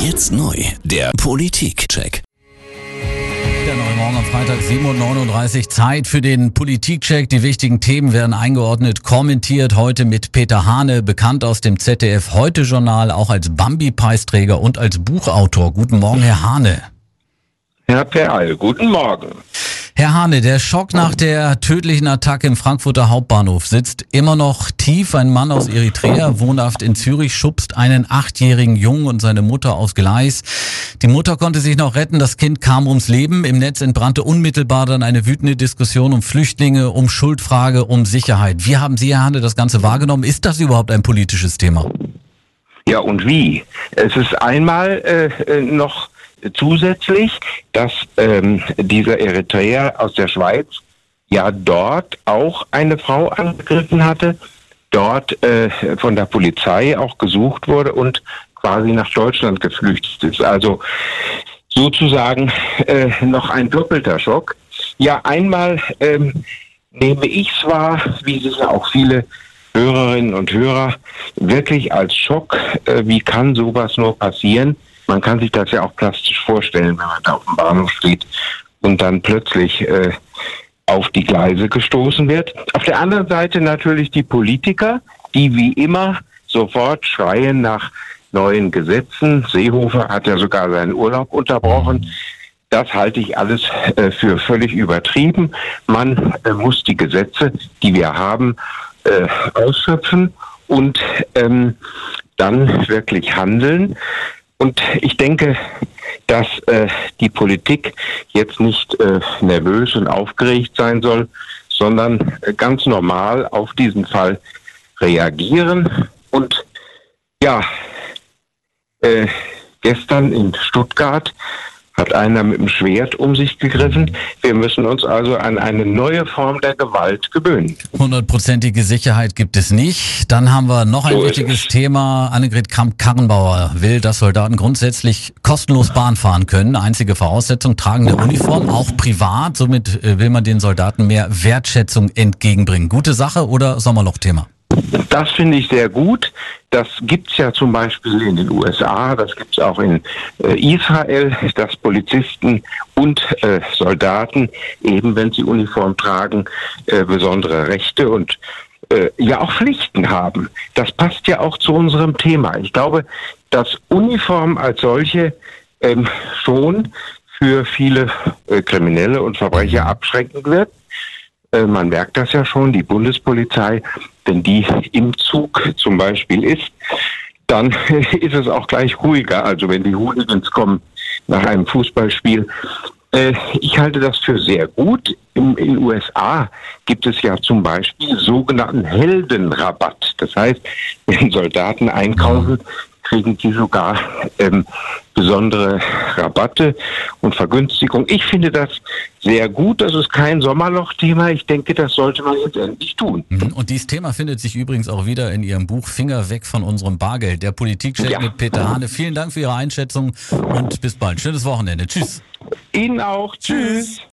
Jetzt neu, der Politikcheck. Der neue Morgen am Freitag 7.39 Uhr. Zeit für den Politikcheck. Die wichtigen Themen werden eingeordnet, kommentiert. Heute mit Peter Hane, bekannt aus dem ZDF Heute-Journal, auch als Bambi-Preisträger und als Buchautor. Guten Morgen, Herr Hane. Herr Perl, guten Morgen. Herr Hane, der Schock nach der tödlichen Attacke im Frankfurter Hauptbahnhof sitzt immer noch tief. Ein Mann aus Eritrea, wohnhaft in Zürich, schubst einen achtjährigen Jungen und seine Mutter aufs Gleis. Die Mutter konnte sich noch retten, das Kind kam ums Leben. Im Netz entbrannte unmittelbar dann eine wütende Diskussion um Flüchtlinge, um Schuldfrage, um Sicherheit. Wie haben Sie, Herr Hane, das Ganze wahrgenommen? Ist das überhaupt ein politisches Thema? Ja, und wie? Es ist einmal äh, noch zusätzlich, dass ähm, dieser Eritreer aus der Schweiz ja dort auch eine Frau angegriffen hatte, dort äh, von der Polizei auch gesucht wurde und quasi nach Deutschland geflüchtet ist. Also sozusagen äh, noch ein doppelter Schock. Ja, einmal ähm, nehme ich es wahr, wie es auch viele Hörerinnen und Hörer, wirklich als Schock. Äh, wie kann sowas nur passieren? Man kann sich das ja auch plastisch vorstellen, wenn man da auf dem Bahnhof steht und dann plötzlich äh, auf die Gleise gestoßen wird. Auf der anderen Seite natürlich die Politiker, die wie immer sofort schreien nach neuen Gesetzen. Seehofer hat ja sogar seinen Urlaub unterbrochen. Das halte ich alles äh, für völlig übertrieben. Man äh, muss die Gesetze, die wir haben, äh, ausschöpfen und ähm, dann wirklich handeln. Und ich denke, dass äh, die Politik jetzt nicht äh, nervös und aufgeregt sein soll, sondern äh, ganz normal auf diesen Fall reagieren. Und ja, äh, gestern in Stuttgart hat einer mit dem Schwert um sich gegriffen. Wir müssen uns also an eine neue Form der Gewalt gewöhnen. Hundertprozentige Sicherheit gibt es nicht. Dann haben wir noch ein So wichtiges es. Thema. Annegret Kramp-Karrenbauer will, dass Soldaten grundsätzlich kostenlos Bahn fahren können. Einzige Voraussetzung, tragen eine Uniform, auch privat. Somit äh, will man den Soldaten mehr Wertschätzung entgegenbringen. Gute Sache oder Sommerlochthema? Das finde ich sehr gut. Das gibt's ja zum Beispiel in den USA, das gibt's auch in äh, Israel, dass Polizisten und äh, Soldaten, eben wenn sie Uniform tragen, äh, besondere Rechte und äh, ja auch Pflichten haben. Das passt ja auch zu unserem Thema. Ich glaube, dass Uniform als solche ähm, schon für viele äh, Kriminelle und Verbrecher abschreckend wird. Äh, Man merkt das ja schon, die Bundespolizei, wenn die im Zug zum Beispiel ist, dann ist es auch gleich ruhiger. Also wenn die Hooligans kommen nach einem Fußballspiel. Äh, Ich halte das für sehr gut. In den USA gibt es ja zum Beispiel sogenannten Heldenrabatt. Das heißt, wenn Soldaten einkaufen, kriegen die sogar ähm, besondere Rabatte und Vergünstigung. Ich finde das sehr gut. Das ist kein Sommerloch-Thema. Ich denke, das sollte man jetzt endlich tun. Mhm. Und dieses Thema findet sich übrigens auch wieder in Ihrem Buch Finger weg von unserem Bargeld. Der Politikcheck Ja. mit Peter Hane. Vielen Dank für Ihre Einschätzung und bis bald. Schönes Wochenende. Tschüss. Ihnen auch. Tschüss.